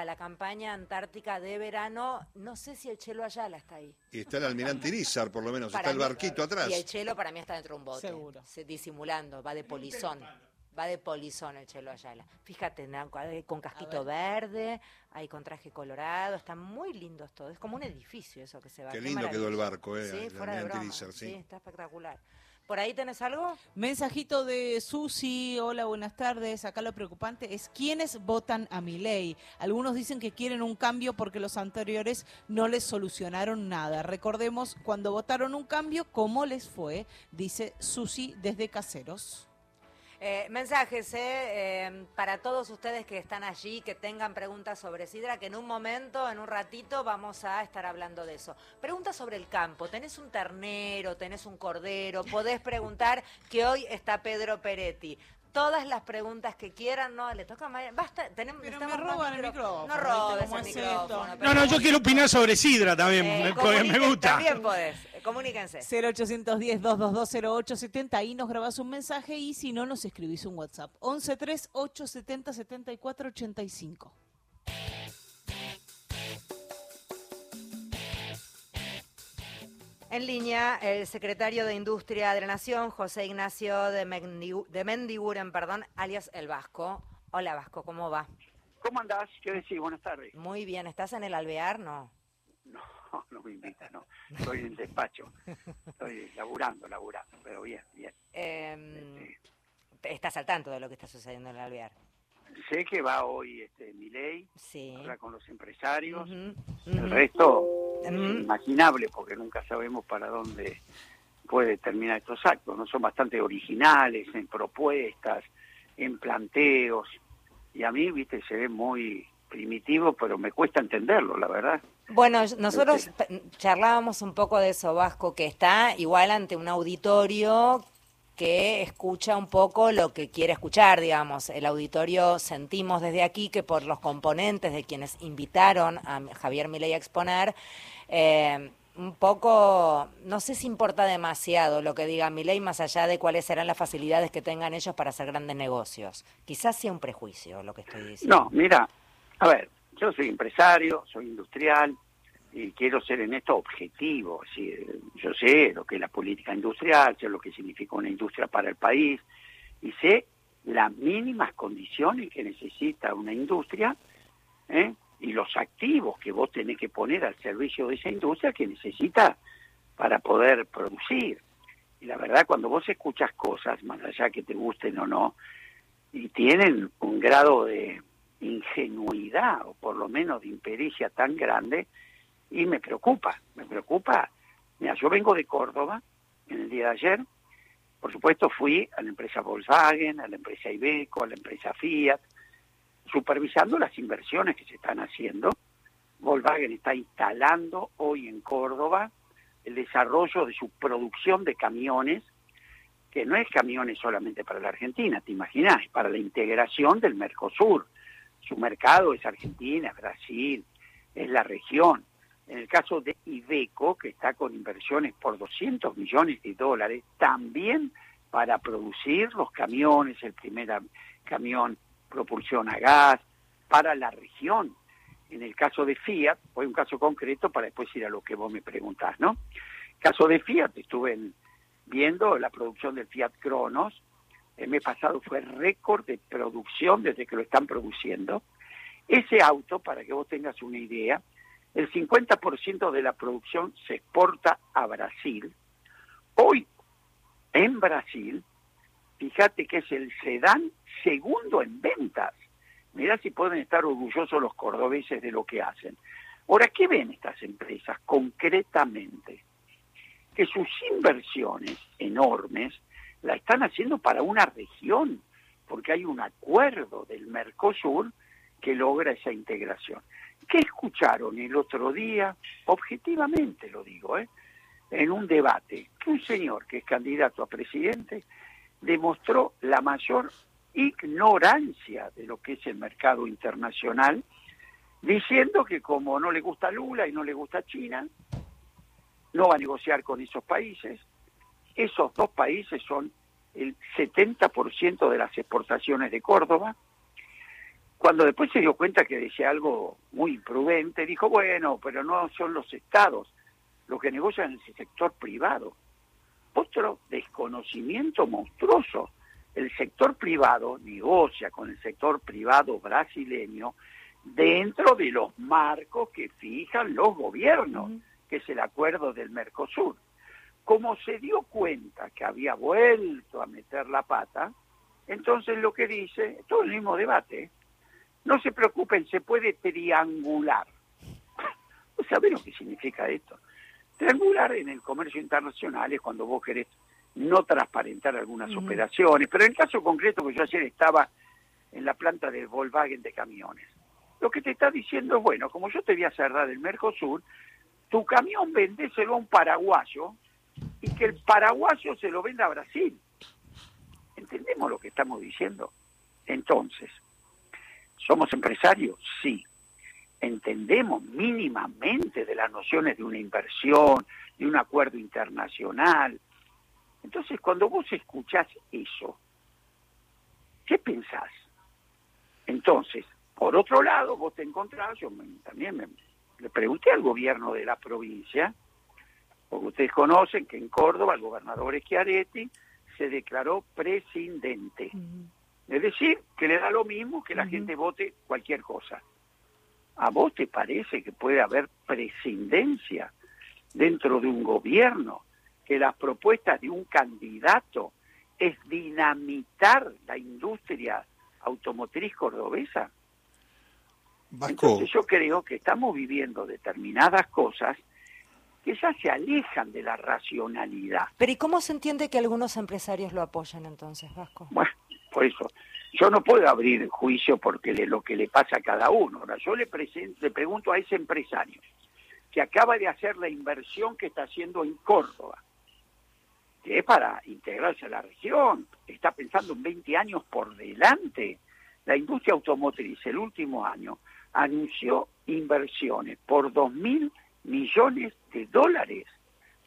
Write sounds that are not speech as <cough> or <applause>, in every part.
a la campaña antártica de verano. No sé si el Chelo Ayala está ahí. Y está el almirante Irizar, por lo menos, Para está el barquito atrás. Y el Chelo para mí está dentro de un bote. Seguro. se- disimulando, va de polizón. Va de polizón el Chelo Ayala. Fíjate, na- con casquito verde, ahí con traje colorado, están muy lindos todos. Es como un edificio eso que se va. Qué lindo quedó el barco, eh, Sí, el fuera de Almirante broma. Irizar, sí. está espectacular. ¿Por ahí tenés algo? Mensajito de Susi, hola, buenas tardes. Acá lo preocupante es quiénes votan a mi ley. Algunos dicen que quieren un cambio porque los anteriores no les solucionaron nada. Recordemos cuando votaron un cambio, cómo les fue, dice Susi desde Caseros. Eh, mensajes eh, eh, para todos ustedes que están allí, que tengan preguntas sobre Sidra, que en un momento, en un ratito, vamos a estar hablando de eso. Preguntas sobre el campo. ¿Tenés un ternero? ¿Tenés un cordero? Podés preguntar que hoy está Pedro Peretti. Todas las preguntas que quieran, no, le toca a Mariana. Basta, tenemos, Pero me roban el micro- micrófono, No ¿viste robes el micrófono. pero No, no, yo quiero opinar sobre Sidra también, Eh, me- me gusta. También podés. Eh, Comuníquense. 0810-222-0870, ahí nos grabás un mensaje y si no, nos escribís un WhatsApp. 1138707485. En línea, el secretario de Industria de la Nación, José Ignacio de, Mendigu- de Mendiguren, perdón, alias El Vasco. Hola Vasco, ¿cómo va? ¿Cómo andás? ¿Qué decís? Buenas tardes. Muy bien, ¿estás en el alvear? No. No, no me invitas, no. Estoy en el despacho. Estoy laburando, laburando, pero bien, bien. Eh, estás al tanto de lo que está sucediendo en el alvear. Sé que va hoy este Milei, Sí. habla con los empresarios. El resto es Ujú. inimaginable porque nunca sabemos para dónde puede terminar estos actos. No son bastante originales en propuestas, en planteos. Y a mí, viste, se ve muy primitivo, pero me cuesta entenderlo, la verdad. Bueno, nosotros charlábamos un poco de eso, Vasco, que está igual ante un auditorio que escucha un poco lo que quiere escuchar, digamos. El auditorio sentimos desde aquí que por los componentes de quienes invitaron a Javier Milei a exponer, eh, un poco, no sé si importa demasiado lo que diga Milei, más allá de cuáles serán las facilidades que tengan ellos para hacer grandes negocios. Quizás sea un prejuicio lo que estoy diciendo. No, mira, a ver, yo soy empresario, soy industrial y quiero ser en esto objetivo. Yo sé lo que es la política industrial, sé lo que significa una industria para el país y sé las mínimas condiciones que necesita una industria ¿eh? y los activos que vos tenés que poner al servicio de esa industria que necesita para poder producir. Y la verdad, cuando vos escuchas cosas, más allá que te gusten o no, y tienen un grado de ingenuidad o por lo menos de impericia tan grande y me preocupa, me preocupa. Mira, yo vengo de Córdoba en el día de ayer, por supuesto fui a la empresa Volkswagen, a la empresa Ibeco, a la empresa Fiat, supervisando las inversiones que se están haciendo. Volkswagen está instalando hoy en Córdoba el desarrollo de su producción de camiones que no es camiones solamente para la Argentina, te imaginas, para la integración del Mercosur. Su mercado es Argentina, Brasil, es la región. En el caso de Iveco, que está con inversiones por 200 millones de dólares, también para producir los camiones, el primer camión propulsión a gas, para la región. En el caso de Fiat, fue un caso concreto para después ir a lo que vos me preguntás, ¿no? Caso de Fiat, estuve en- viendo la producción del Fiat Cronos. El mes pasado fue récord de producción desde que lo están produciendo. Ese auto, para que vos tengas una idea, el 50% de la producción se exporta a Brasil. Hoy, en Brasil, fíjate que es el sedán segundo en ventas. Mirá si pueden estar orgullosos los cordobeses de lo que hacen. Ahora, ¿qué ven estas empresas concretamente? Que sus inversiones enormes la están haciendo para una región, porque hay un acuerdo del Mercosur que logra esa integración. ¿Qué escucharon el otro día? Objetivamente lo digo, ¿eh? en un debate, que un señor que es candidato a presidente demostró la mayor ignorancia de lo que es el mercado internacional, diciendo que como no le gusta Lula y no le gusta China, no va a negociar con esos países. Esos dos países son el 70% de las exportaciones de Córdoba. Cuando después se dio cuenta que decía algo muy imprudente, dijo, bueno, pero no son los estados los que negocian en el sector privado. Otro desconocimiento monstruoso. El sector privado negocia con el sector privado brasileño dentro de los marcos que fijan los gobiernos, que es el acuerdo del Mercosur. Como se dio cuenta que había vuelto a meter la pata, entonces lo que dice, todo el mismo debate, no se preocupen, se puede triangular. <laughs> ¿Saben lo que significa esto? Triangular en el comercio internacional es cuando vos querés no transparentar algunas operaciones, pero en el caso concreto que yo ayer estaba en la planta del Volkswagen de camiones, lo que te está diciendo es, bueno, como yo te voy a cerrar el Mercosur, tu camión vendéselo a un paraguayo y que el paraguayo se lo venda a Brasil. ¿Entendemos lo que estamos diciendo? Entonces, ¿somos empresarios? Sí. ¿Entendemos mínimamente de las nociones de una inversión, de un acuerdo internacional? Entonces, cuando vos escuchás eso, ¿qué pensás? Entonces, por otro lado, vos te encontrás, yo también me, le pregunté al gobierno de la provincia, porque ustedes conocen que en Córdoba el gobernador Schiaretti se declaró prescindente. Es decir, que le da lo mismo que la gente vote cualquier cosa. ¿A vos te parece que puede haber prescindencia dentro de un gobierno? Que las propuestas de un candidato es dinamitar la industria automotriz cordobesa? Entonces yo creo que estamos viviendo determinadas cosas que ya se alejan de la racionalidad. Pero ¿y cómo se entiende que algunos empresarios lo apoyan entonces, Vasco? Bueno, por eso, yo no puedo abrir juicio porque de lo que le pasa a cada uno. Ahora, yo le, le pregunto a ese empresario que acaba de hacer la inversión que está haciendo en Córdoba, que es para integrarse a la región, está pensando en 20 años por delante. La industria automotriz el último año anunció inversiones por 2 mil millones de dólares.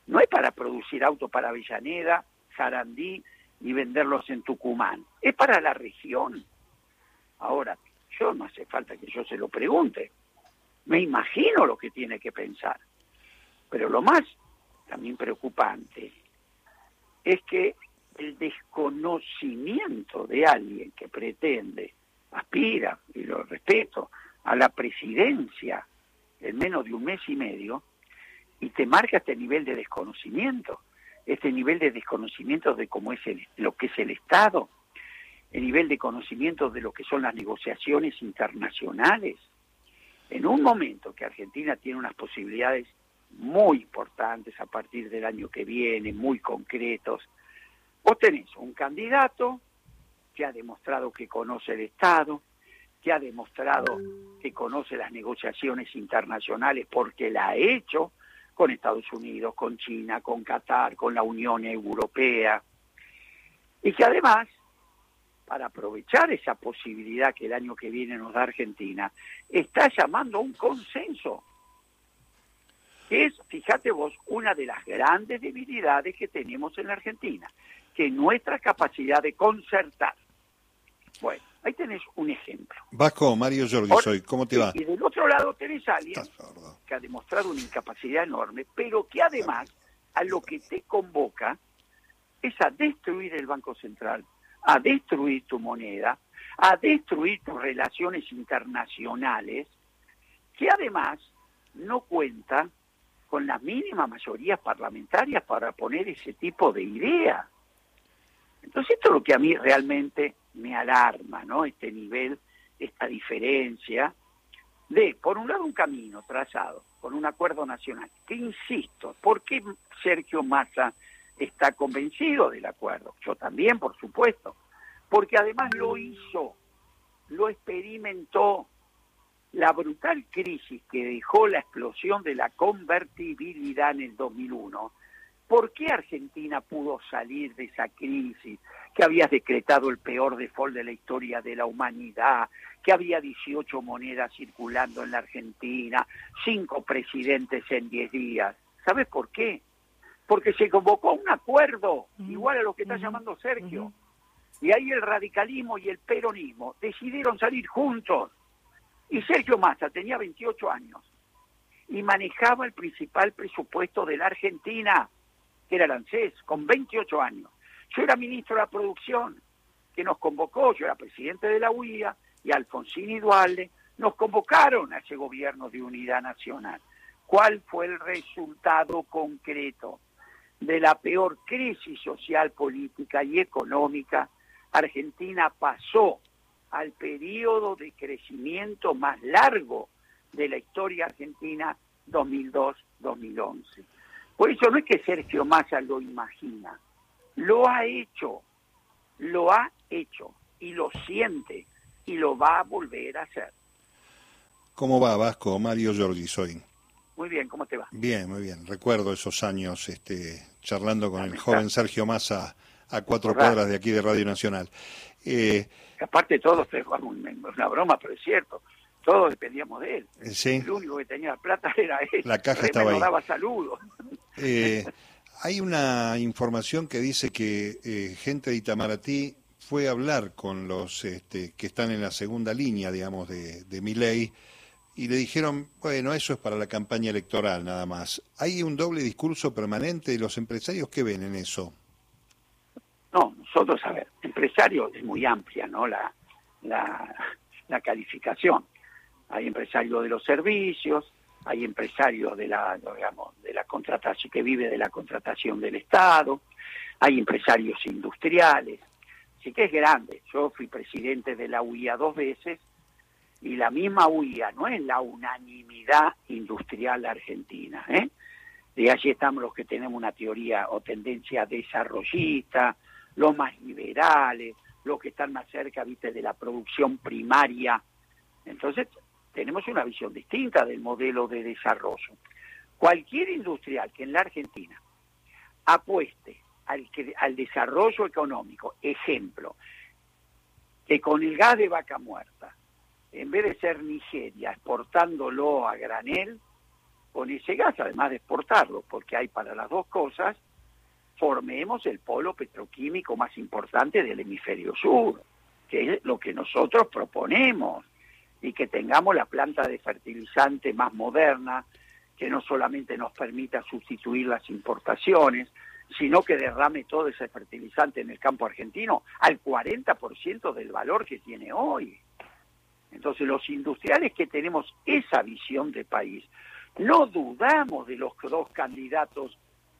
No es para producir autos para Avellaneda, Sarandí y venderlos en Tucumán. Es para la región. Ahora, yo no hace falta que yo se lo pregunte. Me imagino lo que tiene que pensar. Pero lo más también preocupante es que el desconocimiento de alguien que pretende, aspira, y lo respeto, a la presidencia en menos de un mes y medio y te marca este nivel de desconocimiento, este nivel de desconocimiento de cómo es lo que es el Estado, el nivel de conocimiento de lo que son las negociaciones internacionales. En un momento que Argentina tiene unas posibilidades muy importantes a partir del año que viene, muy concretos, vos tenés un candidato que ha demostrado que conoce el Estado, que ha demostrado que conoce las negociaciones internacionales porque la ha hecho con Estados Unidos, con China, con Qatar, con la Unión Europea, y que además, para aprovechar esa posibilidad que el año que viene nos da Argentina, está llamando a un consenso, que es, fíjate vos, una de las grandes debilidades que tenemos en la Argentina, que nuestra capacidad de concertar. Bueno, Ahí tenés un ejemplo. Vasco, Mario Jordi soy, ¿cómo te va? Y del otro lado tenés a alguien que ha demostrado una incapacidad enorme, pero que además a lo que te convoca es a destruir el Banco Central, a destruir tu moneda, a destruir tus relaciones internacionales, que además no cuenta con las mínimas mayorías parlamentarias para poner ese tipo de idea. Entonces esto es lo que a mí realmente me alarma, ¿no? Este nivel, esta diferencia de, por un lado, un camino trazado con un acuerdo nacional, que insisto, ¿por qué Sergio Massa está convencido del acuerdo? Yo también, por supuesto, porque además lo hizo, lo experimentó. La brutal crisis que dejó la explosión de la convertibilidad en el 2001 ¿Por qué Argentina pudo salir de esa crisis? Que había decretado el peor default de la historia de la humanidad, que había 18 monedas circulando en la Argentina, cinco presidentes en 10 días. ¿Sabes por qué? Porque se convocó un acuerdo, igual a lo que está llamando Sergio. Y ahí el radicalismo y el peronismo decidieron salir juntos. Y Sergio Massa tenía 28 años y manejaba el principal presupuesto de la Argentina, era el con 28 años. Yo era ministro de la producción, que nos convocó, yo era presidente de la UIA, y Alfonsín y Dualde nos convocaron a ese gobierno de unidad nacional. ¿Cuál fue el resultado concreto de la peor crisis social, política y económica? Argentina pasó al periodo de crecimiento más largo de la historia argentina 2002-2011. Por eso no es que Sergio Massa lo imagina, lo ha hecho, lo ha hecho y lo siente y lo va a volver a hacer. ¿Cómo va Vasco? Mario Giorgi soy. Muy bien, ¿cómo te va? Bien, muy bien. Recuerdo esos años este, charlando con el joven Sergio Massa a cuatro cuadras de aquí de Radio Nacional. Eh, Aparte todos, es una broma, pero es cierto, todos dependíamos de él. Sí. El único que tenía plata <laughs> era él. La caja estaba ahí. daba saludos. <laughs> Eh, hay una información que dice que eh, gente de Itamaraty fue a hablar con los este, que están en la segunda línea, digamos, de, de mi ley, y le dijeron, bueno, eso es para la campaña electoral nada más. ¿Hay un doble discurso permanente de los empresarios? ¿Qué ven en eso? No, nosotros, a ver, empresario es muy amplia, ¿no? La, la, la calificación. Hay empresarios de los servicios, hay empresarios de la, digamos, de la contratación, que vive de la contratación del Estado, hay empresarios industriales, sí que es grande. Yo fui presidente de la UIA dos veces y la misma UIA no es la unanimidad industrial argentina. ¿eh? De allí estamos los que tenemos una teoría o tendencia desarrollista, los más liberales, los que están más cerca, viste, de la producción primaria. Entonces, tenemos una visión distinta del modelo de desarrollo. Cualquier industrial que en la Argentina apueste al, al desarrollo económico, ejemplo, que con el gas de vaca muerta en vez de ser Nigeria exportándolo a granel, con ese gas, además de exportarlo, porque hay para las dos cosas, formemos el polo petroquímico más importante del hemisferio sur, que es lo que nosotros proponemos, y que tengamos la planta de fertilizante más moderna, que no solamente nos permita sustituir las importaciones, sino que derrame todo ese fertilizante en el campo argentino al 40% del valor que tiene hoy. Entonces los industriales que tenemos esa visión de país, no dudamos de los dos candidatos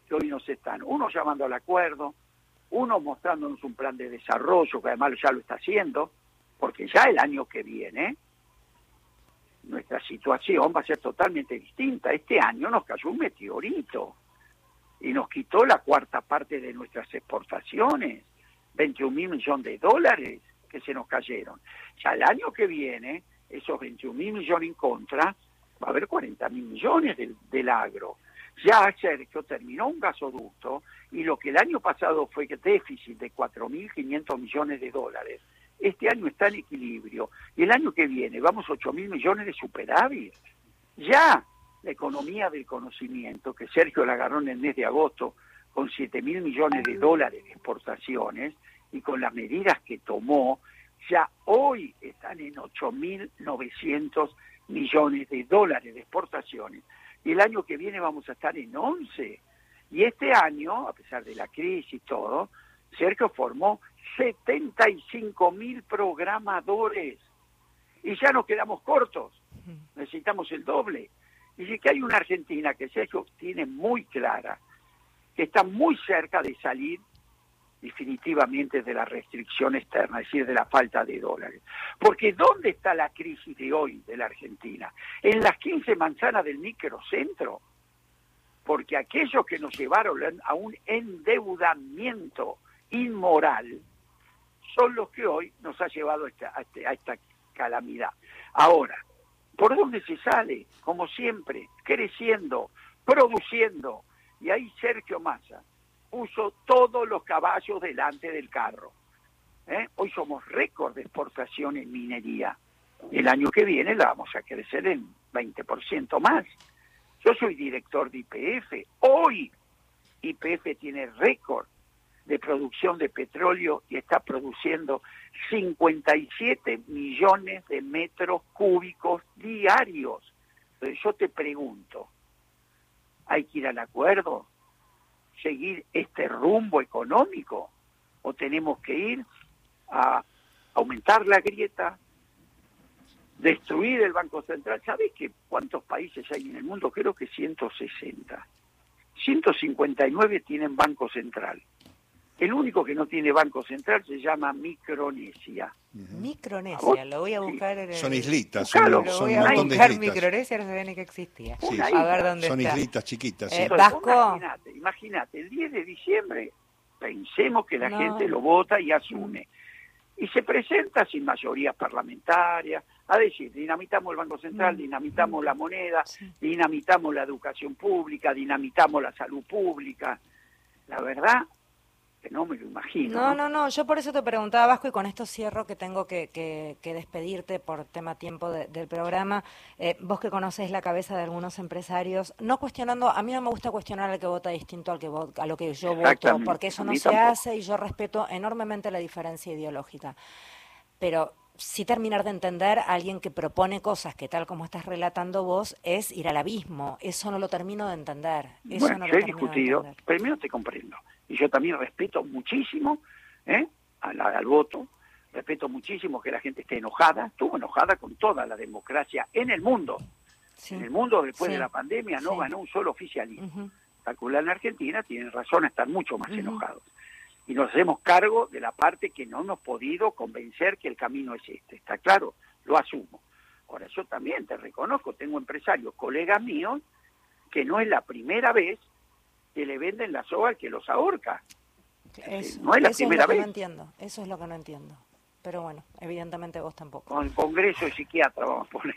que hoy nos están, uno llamando al acuerdo, uno mostrándonos un plan de desarrollo, que además ya lo está haciendo, porque ya el año que viene nuestra situación va a ser totalmente distinta. Este año nos cayó un meteorito y nos quitó la cuarta parte de nuestras exportaciones, 21 mil millones de dólares que se nos cayeron. Ya el año que viene, esos 21 mil millones en contra, va a haber 40 mil millones del, agro. Ya Sergio terminó un gasoducto y lo que el año pasado fue déficit de 4.500 millones de dólares, este año está en equilibrio y el año que viene vamos a 8 mil millones de superávit. Ya la economía del conocimiento, que Sergio la agarró en el mes de agosto con 7 mil millones de dólares de exportaciones, y con las medidas que tomó, ya hoy están en 8.900 millones de dólares de exportaciones. Y el año que viene vamos a estar en 11. Y este año, a pesar de la crisis y todo, Sergio formó 75 mil programadores. Y ya nos quedamos cortos. Necesitamos el doble. Y que hay una Argentina que Sergio tiene muy clara, que está muy cerca de salir definitivamente de la restricción externa, es decir, de la falta de dólares. Porque ¿dónde está la crisis de hoy de la Argentina? En las 15 manzanas del microcentro. Porque aquellos que nos llevaron a un endeudamiento inmoral son los que hoy nos ha llevado a esta, a esta calamidad. Ahora, ¿por dónde se sale? Como siempre, creciendo, produciendo. Y ahí Sergio Massa puso todos los caballos delante del carro. ¿eh? Hoy somos récord de exportación en minería. El año que viene la vamos a crecer en 20% más. Yo soy director de IPF. Hoy IPF tiene récord de producción de petróleo y está produciendo 57 millones de metros cúbicos diarios. Entonces yo te pregunto, ¿hay que ir al acuerdo? ¿Seguir este rumbo económico? ¿O tenemos que ir a aumentar la grieta, destruir el Banco Central? ¿Sabes qué cuántos países hay en el mundo? Creo que 160. 159 tienen Banco Central. El único que no tiene banco central se llama Micronesia. Micronesia, lo voy a buscar en el... Son islitas, Buscalo. son, Lo son voy un a montón de buscar islitas. Micronesia, no sabía ni que existía. Sí, sí. A ver dónde Son está. islitas chiquitas, sí. Eh, Entonces, Vasco. Imagínate, imagínate, el 10 de diciembre pensemos que la No. gente lo vota y asume. Y se presenta sin mayoría parlamentaria a decir, dinamitamos el Banco Central, Mm. dinamitamos la moneda, Sí. dinamitamos la educación pública, dinamitamos la salud pública. La verdad que no me lo imagino. No, no, no, yo por eso te preguntaba, Vasco, y con esto cierro que tengo que, que- que despedirte por tema tiempo de- del programa. Eh, vos que conoces la cabeza de algunos empresarios, no cuestionando, a mí no me gusta cuestionar al que vota distinto al que vo- a lo que yo voto, porque eso no se tampoco. hace y yo respeto enormemente la diferencia ideológica. Pero sí terminar de entender a alguien que propone cosas que tal como estás relatando vos es ir al abismo. Eso no lo termino de entender. Eso bueno, no yo lo he discutido, primero te comprendo, y yo también respeto muchísimo ¿eh? al, al voto, respeto muchísimo que la gente esté enojada, estuvo enojada con toda la democracia en el mundo. Sí. En el mundo después Sí. de la pandemia no Sí. ganó un solo oficialismo. Ujú. Calcular en Argentina tienen razón a estar mucho más enojados. Y nos hacemos cargo de la parte que no hemos podido convencer que el camino es este. Está claro, lo asumo. Ahora, yo también te reconozco, tengo empresarios, colegas míos, que no es la primera vez que le venden la soga al que los ahorca. Eso, no es la eso primera lo que vez. no entiendo. Eso es lo que no entiendo. Pero bueno, evidentemente vos tampoco. Con el Congreso de Psiquiatra, vamos a poner.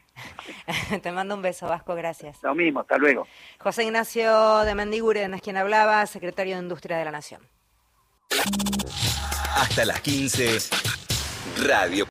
<laughs> Te mando un beso, Vasco, gracias. Lo mismo, hasta luego. José Ignacio de Mendiguren es quien hablaba, secretario de Industria de la Nación. Hasta las 15. Radio